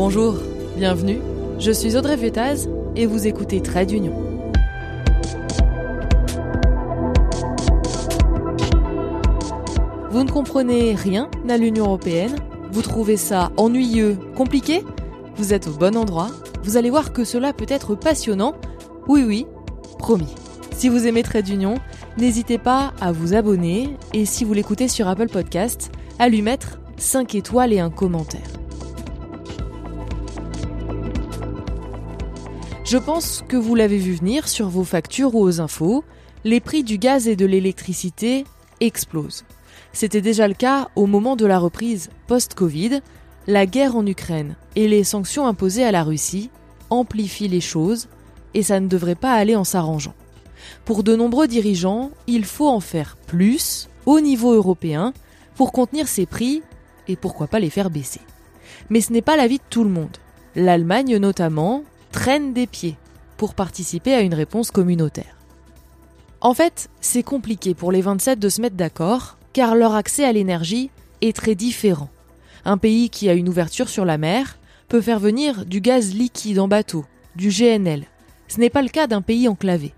Bonjour, bienvenue. Je suis Audrey Vétaz et vous écoutez Trade Union. Vous ne comprenez rien à l'Union européenne? Vous trouvez ça ennuyeux, compliqué? Vous êtes au bon endroit. Vous allez voir que cela peut être passionnant. Oui, oui, promis. Si vous aimez Trade Union, n'hésitez pas à vous abonner et si vous l'écoutez sur Apple Podcast, à lui mettre 5 étoiles et un commentaire. Je pense que vous l'avez vu venir sur vos factures ou aux infos, les prix du gaz et de l'électricité explosent. C'était déjà le cas au moment de la reprise post-Covid. La guerre en Ukraine et les sanctions imposées à la Russie amplifient les choses et ça ne devrait pas aller en s'arrangeant. Pour de nombreux dirigeants, il faut en faire plus au niveau européen pour contenir ces prix et pourquoi pas les faire baisser. Mais ce n'est pas l'avis de tout le monde. L'Allemagne notamment traîne des pieds pour participer à une réponse communautaire. En fait, c'est compliqué pour les 27 de se mettre d'accord, car leur accès à l'énergie est très différent. Un pays qui a une ouverture sur la mer peut faire venir du gaz liquide en bateau, du GNL. Ce n'est pas le cas d'un pays enclavé.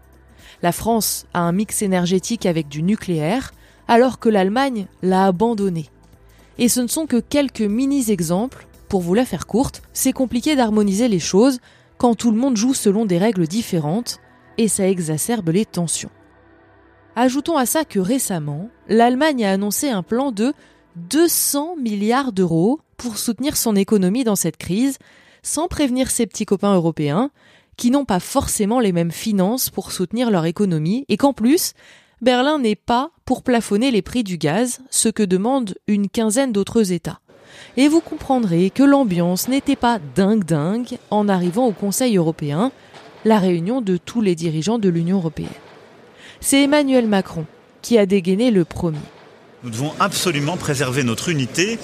La France a un mix énergétique avec du nucléaire, alors que l'Allemagne l'a abandonné. Et ce ne sont que quelques mini-exemples. Pour vous la faire courte, c'est compliqué d'harmoniser les choses quand tout le monde joue selon des règles différentes, et ça exacerbe les tensions. Ajoutons à ça que récemment, l'Allemagne a annoncé un plan de 200 milliards d'euros pour soutenir son économie dans cette crise, sans prévenir ses petits copains européens, qui n'ont pas forcément les mêmes finances pour soutenir leur économie, et qu'en plus, Berlin n'est pas pour plafonner les prix du gaz, ce que demandent une quinzaine d'autres États et vous comprendrez que l'ambiance n'était pas dingue dingue en arrivant au Conseil européen, la réunion de tous les dirigeants de l'Union européenne. C'est Emmanuel Macron qui a dégainé le premier. Nous devons absolument préserver notre unité,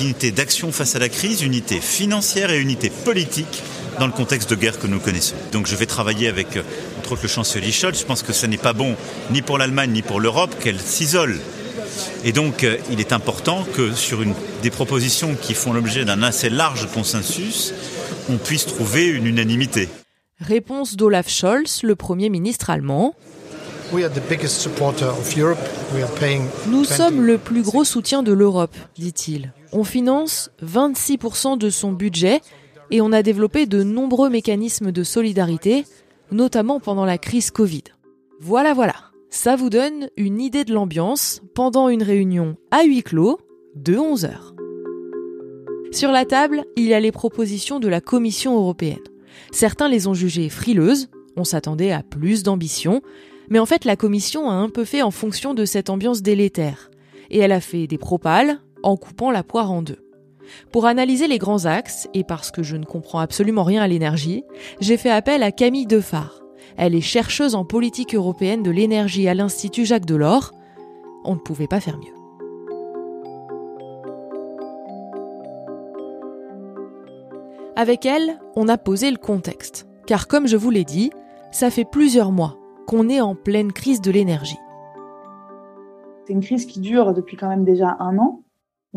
unité d'action face à la crise, unité financière et unité politique dans le contexte de guerre que nous connaissons. Donc je vais travailler avec, euh, entre autres, le chancelier Scholz. Je pense que ce n'est pas bon ni pour l'Allemagne ni pour l'Europe qu'elle s'isole et donc, euh, il est important que sur une, des propositions qui font l'objet d'un assez large consensus, on puisse trouver une unanimité. Réponse d'Olaf Scholz, le Premier ministre allemand. Nous sommes le plus gros soutien de l'Europe, dit-il. On finance 26% de son budget et on a développé de nombreux mécanismes de solidarité, notamment pendant la crise Covid. Voilà, voilà. Ça vous donne une idée de l'ambiance pendant une réunion à huis clos de 11 heures. Sur la table, il y a les propositions de la Commission européenne. Certains les ont jugées frileuses, on s'attendait à plus d'ambition, mais en fait la Commission a un peu fait en fonction de cette ambiance délétère, et elle a fait des propales en coupant la poire en deux. Pour analyser les grands axes, et parce que je ne comprends absolument rien à l'énergie, j'ai fait appel à Camille Defard, elle est chercheuse en politique européenne de l'énergie à l'Institut Jacques Delors. On ne pouvait pas faire mieux. Avec elle, on a posé le contexte. Car comme je vous l'ai dit, ça fait plusieurs mois qu'on est en pleine crise de l'énergie. C'est une crise qui dure depuis quand même déjà un an.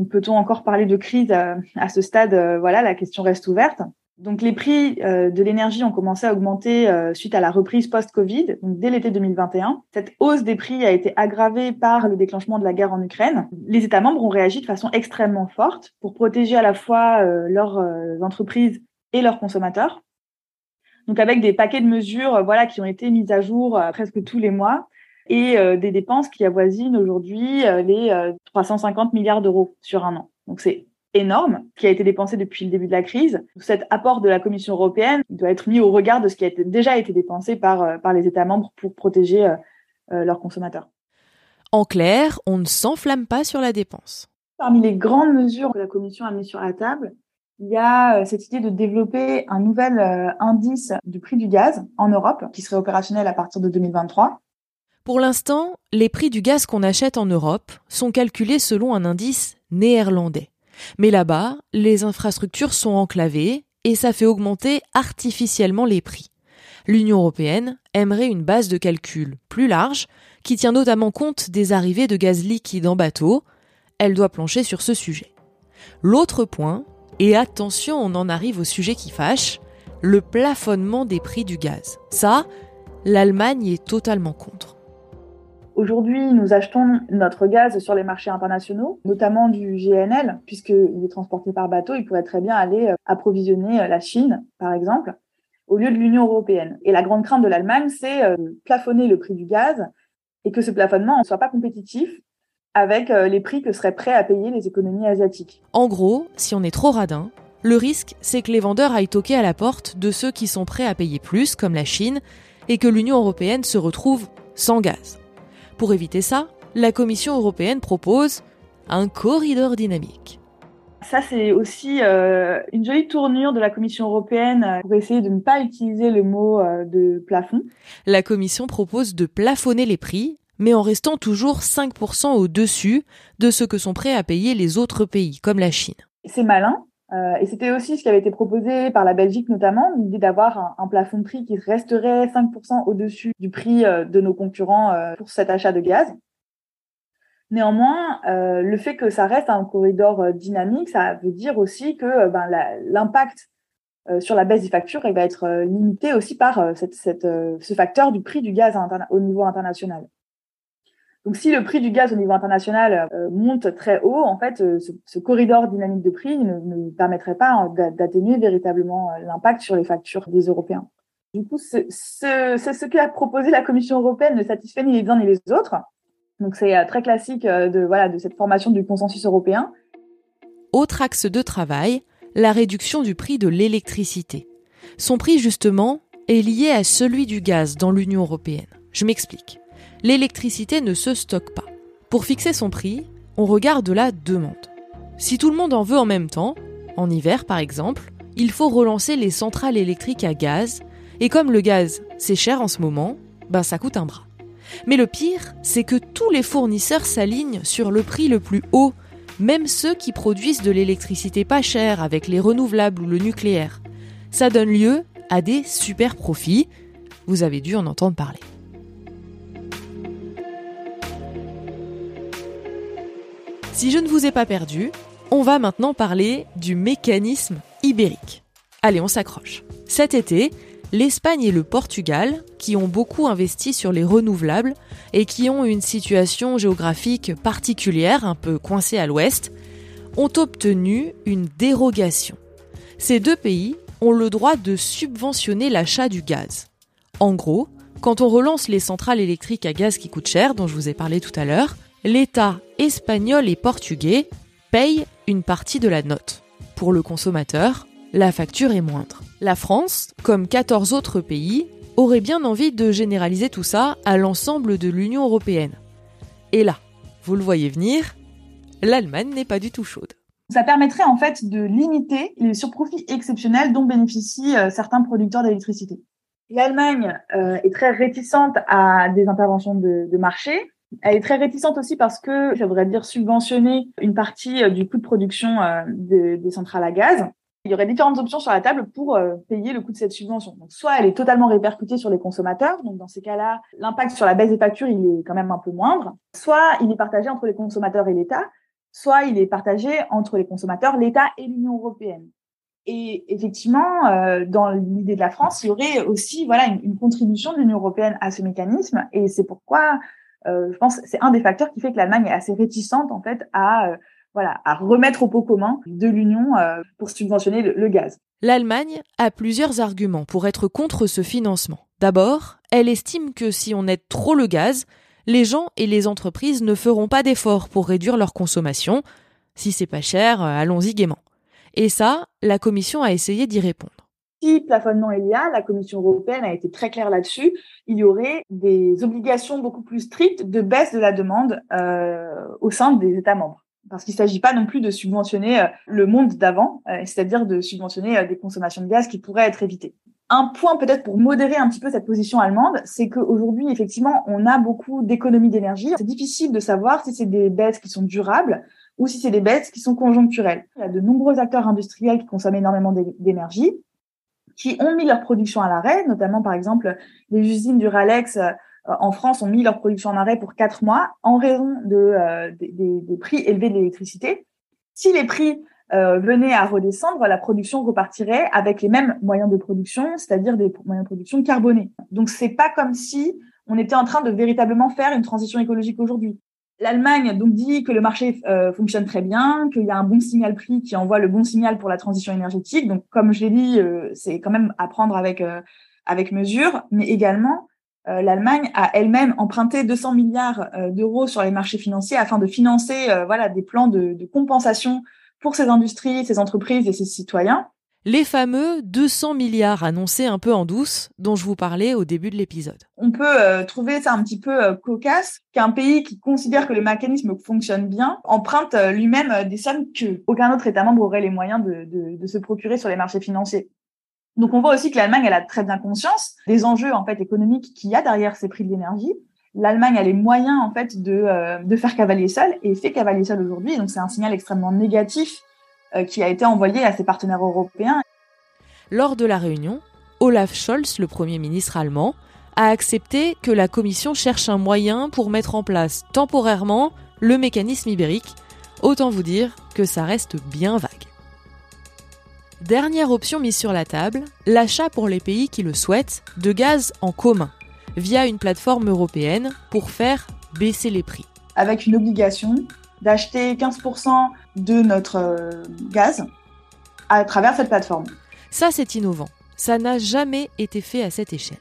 peut-on encore parler de crise à, ce stade? Euh, Voilà, la question reste ouverte. Donc les prix euh, de l'énergie ont commencé à augmenter euh, suite à la reprise post-Covid, donc dès l'été 2021. Cette hausse des prix a été aggravée par le déclenchement de la guerre en Ukraine. Les États membres ont réagi de façon extrêmement forte pour protéger à la fois euh, leurs entreprises et leurs consommateurs. Donc avec des paquets de mesures voilà qui ont été mises à jour presque tous les mois et des dépenses qui avoisinent aujourd'hui les 350 milliards d'euros sur un an. Donc c'est énorme qui a été dépensé depuis le début de la crise. Cet apport de la Commission européenne doit être mis au regard de ce qui a déjà été dépensé par, euh, par les États membres pour protéger euh, euh, leurs consommateurs. En clair, on ne s'enflamme pas sur la dépense. Parmi les grandes mesures que la Commission a mises sur la table, il y a cette idée de développer un nouvel indice du prix du gaz en Europe qui serait opérationnel à partir de 2023. Pour l'instant, les prix du gaz qu'on achète en Europe sont calculés selon un indice néerlandais. Mais là-bas, les infrastructures sont enclavées et ça fait augmenter artificiellement les prix. L'Union européenne aimerait une base de calcul plus large qui tient notamment compte des arrivées de gaz liquide en bateau. Elle doit plancher sur ce sujet. L'autre point, Et attention, on en arrive au sujet qui fâche, le plafonnement des prix du gaz. Ça, l'Allemagne est totalement contre. Aujourd'hui, nous achetons notre gaz sur les marchés internationaux, notamment du GNL, puisqu'il est transporté par bateau. Il pourrait très bien aller euh, approvisionner euh, la Chine, par exemple, au lieu de l'Union européenne. Et la grande crainte de l'Allemagne, c'est euh, plafonner le prix du gaz et que ce plafonnement ne soit pas compétitif avec les prix que seraient prêts à payer les économies asiatiques. En gros, si on est trop radin, le risque, c'est que les vendeurs aillent toquer à la porte de ceux qui sont prêts à payer plus, comme la Chine, et que l'Union européenne se retrouve sans gaz. Pour éviter ça, la Commission européenne propose un corridor dynamique. Ça, c'est aussi euh, une jolie tournure de la Commission européenne euh, pour essayer de ne pas utiliser le mot euh, de plafond. La Commission propose de plafonner les prix, mais en restant toujours 5% au-dessus de ce que sont prêts à payer les autres pays, comme la Chine. C'est malin, euh, et c'était aussi ce qui avait été proposé par la Belgique notamment, l'idée d'avoir un, plafond de prix qui resterait 5% au-dessus du prix euh, de nos concurrents euh, pour cet achat de gaz. Néanmoins, le fait que ça reste un corridor dynamique, ça veut dire aussi que ben, l'impact sur la baisse des factures va être limité aussi par ce facteur du prix du gaz au niveau international. Donc, si le prix du gaz au niveau international euh, monte très haut, en fait, euh, ce, corridor dynamique de prix ne, permettrait pas hein, d'atténuer véritablement euh, l'impact sur les factures des Européens. Du coup, ce, ce, ce qu'a proposé la Commission européenne ne satisfait ni les uns ni les autres. Donc, c'est très classique de, voilà, de cette formation du consensus européen. Autre axe de travail, la réduction du prix de l'électricité. Son prix, justement, est lié à celui du gaz dans l'Union européenne. Je m'explique l'électricité ne se stocke pas. Pour fixer son prix, on regarde la demande. Si tout le monde en veut en même temps, en hiver par exemple, il faut relancer les centrales électriques à gaz, et comme le gaz c'est cher en ce moment, ben ça coûte un bras. Mais le pire, c'est que tous les fournisseurs s'alignent sur le prix le plus haut, même ceux qui produisent de l'électricité pas chère avec les renouvelables ou le nucléaire. Ça donne lieu à des super profits. Vous avez dû en entendre parler. Si je ne vous ai pas perdu, on va maintenant parler du mécanisme ibérique. Allez, on s'accroche. Cet été, l'Espagne et le Portugal, qui ont beaucoup investi sur les renouvelables et qui ont une situation géographique particulière, un peu coincée à l'ouest, ont obtenu une dérogation. Ces deux pays ont le droit de subventionner l'achat du gaz. En gros, quand on relance les centrales électriques à gaz qui coûtent cher, dont je vous ai parlé tout à l'heure, l'État espagnol et portugais payent une partie de la note. Pour le consommateur, la facture est moindre. La France, comme 14 autres pays, aurait bien envie de généraliser tout ça à l'ensemble de l'Union européenne. Et là, vous le voyez venir, l'Allemagne n'est pas du tout chaude. Ça permettrait en fait de limiter les surprofits exceptionnels dont bénéficient euh, certains producteurs d'électricité. L'Allemagne euh, est très réticente à des interventions de marché, elle est très réticente aussi parce que ça voudrait dire subventionner une partie euh, du coût de production euh, des centrales à gaz. Il y aurait différentes options sur la table pour euh, payer le coût de cette subvention. Donc, soit elle est totalement répercutée sur les consommateurs, donc dans ces cas-là, l'impact sur la baisse des factures, il est quand même un peu moindre. Soit il est partagé entre les consommateurs et l'État, soit il est partagé entre les consommateurs, l'État et l'Union européenne. Et effectivement, dans l'idée de la France, il y aurait aussi voilà une, contribution de l'Union européenne à ce mécanisme, et c'est pourquoi je pense c'est un des facteurs qui fait que l'Allemagne est assez réticente en fait à euh, voilà à remettre au pot commun de l'Union euh, pour subventionner le, gaz. L'Allemagne a plusieurs arguments pour être contre ce financement. D'abord, elle estime que si on aide trop le gaz, les gens et les entreprises ne feront pas d'efforts pour réduire leur consommation. Si c'est pas cher, allons-y gaiement. Et ça, la Commission a essayé d'y répondre si plafonnement il y a, la Commission européenne a été très claire là-dessus, il y aurait des obligations beaucoup plus strictes de baisse de la demande euh, au sein des États membres. Parce qu'il ne s'agit pas non plus de subventionner euh, le monde d'avant, euh, c'est-à-dire de subventionner des consommations de gaz qui pourraient être évitées. Un point peut-être pour modérer un petit peu cette position allemande, c'est qu'aujourd'hui, effectivement, on a beaucoup d'économies d'énergie. C'est difficile de savoir si c'est des baisses qui sont durables ou si c'est des baisses qui sont conjoncturelles. Il y a de nombreux acteurs industriels qui consomment énormément d'énergie qui ont mis leur production à l'arrêt, notamment par exemple les usines du Ralex euh, en France ont mis leur production en arrêt pour quatre mois en raison de, euh, des, prix élevés de l'électricité. Si les prix euh, venait à redescendre, la production repartirait avec les mêmes moyens de production, c'est-à-dire des moyens de production carbonés. Donc c'est pas comme si on était en train de véritablement faire une transition écologique aujourd'hui. L'Allemagne donc dit que le marché euh, fonctionne très bien, qu'il y a un bon signal prix qui envoie le bon signal pour la transition énergétique. Donc comme je l'ai dit, euh, c'est quand même à prendre avec avec mesure, mais également l'Allemagne a elle-même emprunté 200 milliards d'euros sur les marchés financiers afin de financer voilà des plans de, compensation pour ces industries, ces entreprises et ces citoyens. Les fameux 200 milliards annoncés un peu en douce dont je vous parlais au début de l'épisode. On peut euh, trouver ça un petit peu euh, cocasse qu'un pays qui considère que le mécanisme fonctionne bien emprunte euh, lui-même des sommes que aucun autre État membre aurait les moyens de, se procurer sur les marchés financiers. Donc on voit aussi que l'Allemagne elle a très bien conscience des enjeux en fait économiques qu'il y a derrière ces prix de l'énergie l'Allemagne a les moyens en fait de, de faire cavalier seul et fait cavalier seul aujourd'hui. Donc c'est un signal extrêmement négatif qui a été envoyé à ses partenaires européens. Lors de la réunion, Olaf Scholz, le Premier ministre allemand, a accepté que la Commission cherche un moyen pour mettre en place temporairement le mécanisme ibérique. Autant vous dire que ça reste bien vague. Dernière option mise sur la table, l'achat pour les pays qui le souhaitent de gaz en commun via une plateforme européenne pour faire baisser les prix. Avec une obligation d'acheter 15% de notre euh, gaz à travers cette plateforme. Ça, c'est innovant. Ça n'a jamais été fait à cette échelle.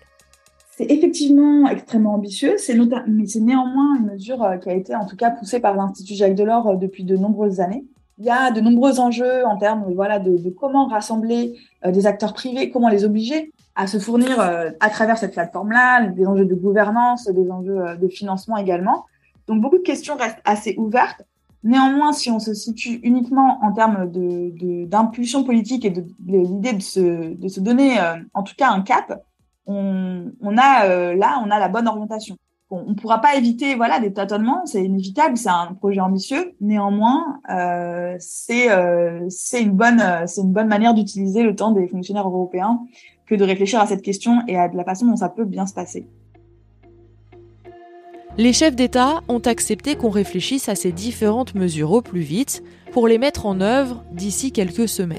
C'est effectivement extrêmement ambitieux, c'est mais c'est néanmoins une mesure euh, qui a été en tout cas poussée par l'Institut Jacques Delors euh, depuis de nombreuses années. Il y a de nombreux enjeux en termes voilà, de, de comment rassembler des acteurs privés, comment les obliger à se fournir à travers cette plateforme-là, des enjeux de gouvernance, des enjeux de financement également. Donc beaucoup de questions restent assez ouvertes. Néanmoins, si on se situe uniquement en termes de, d'impulsion politique et de, l'idée de se, de se donner euh, en tout cas un cap, on, on a là, on a la bonne orientation. on ne pourra pas éviter voilà des tâtonnements, c'est inévitable, c'est un projet ambitieux. Néanmoins, euh, c'est c'est une bonne c'est une bonne manière d'utiliser le temps des fonctionnaires européens que de réfléchir à cette question et à la façon dont ça peut bien se passer. Les chefs d'État ont accepté qu'on réfléchisse à ces différentes mesures au plus vite pour les mettre en œuvre d'ici quelques semaines.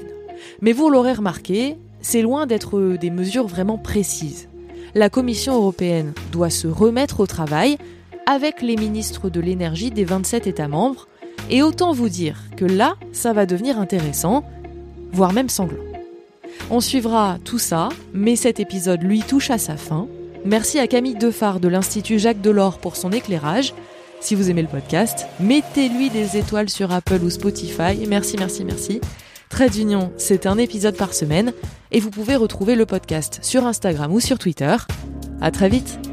Mais vous l'aurez remarqué, c'est loin d'être des mesures vraiment précises. La Commission européenne doit se remettre au travail avec les ministres de l'énergie des 27 États membres, et autant vous dire que là, ça va devenir intéressant, voire même sanglant. On suivra tout ça, mais cet épisode lui touche à sa fin. Merci à Camille Defard de l'Institut Jacques Delors pour son éclairage. Si vous aimez le podcast, mettez-lui des étoiles sur Apple ou Spotify. Merci, merci, merci. Trade d'union, c'est un épisode par semaine et vous pouvez retrouver le podcast sur Instagram ou sur Twitter. À très vite!